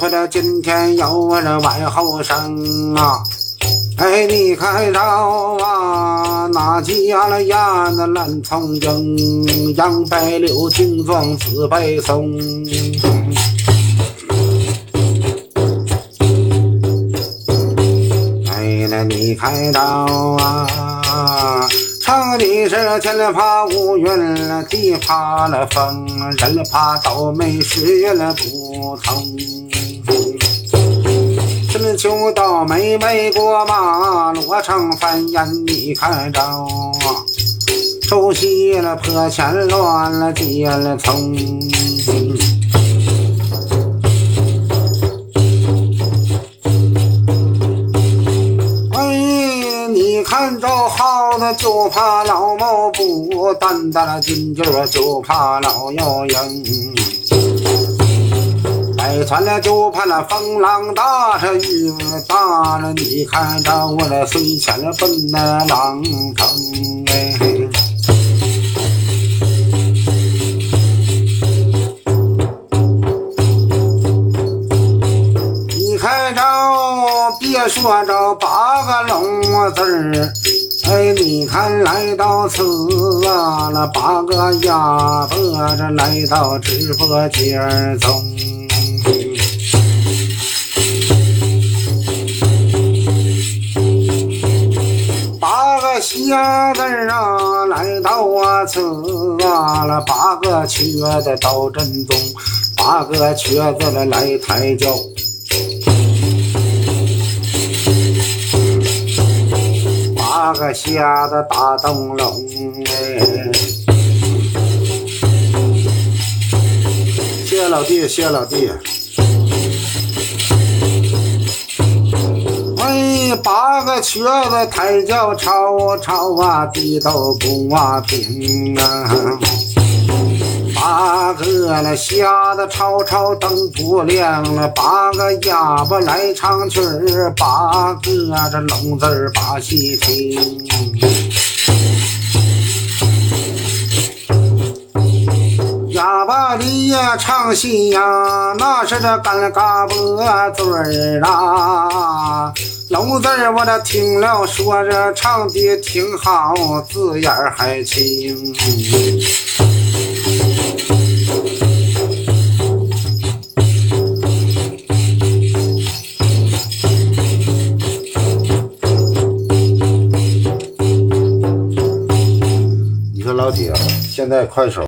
回了今天有我这外后生啊！哎，你看着啊，那家了呀，那蓝丛英，杨白柳精壮紫白松。哎，那你看着啊。唱的是天怕乌云，地怕了风，人怕倒霉，事运不通。什么就倒霉没过马，落成翻眼，你看着啊，手洗了破钱，乱了结了葱。看着耗子就怕老猫不担担了金劲儿就怕老要赢，摆船了就怕那风浪大，这雨大了，你看着我那水前奔那浪腾哎。你看着。别说这八个龙字儿，哎，你看来到此啊，那八个哑巴这来到直播间中，八个瞎子啊来到我此啊，那八个瘸子到正中，八个瘸子来来抬轿。八个瞎子打灯笼哎，谢老弟，谢老弟。八个瘸子抬轿吵吵啊，地都不啊平啊。八个那瞎子吵吵灯不亮了，八个哑巴来唱曲儿，八个这聋子把戏听。哑巴的呀唱戏呀，那是这干嘎巴嘴儿啊，聋子儿我这听了说这唱的挺好，字眼儿还清。你说老铁，现在快手。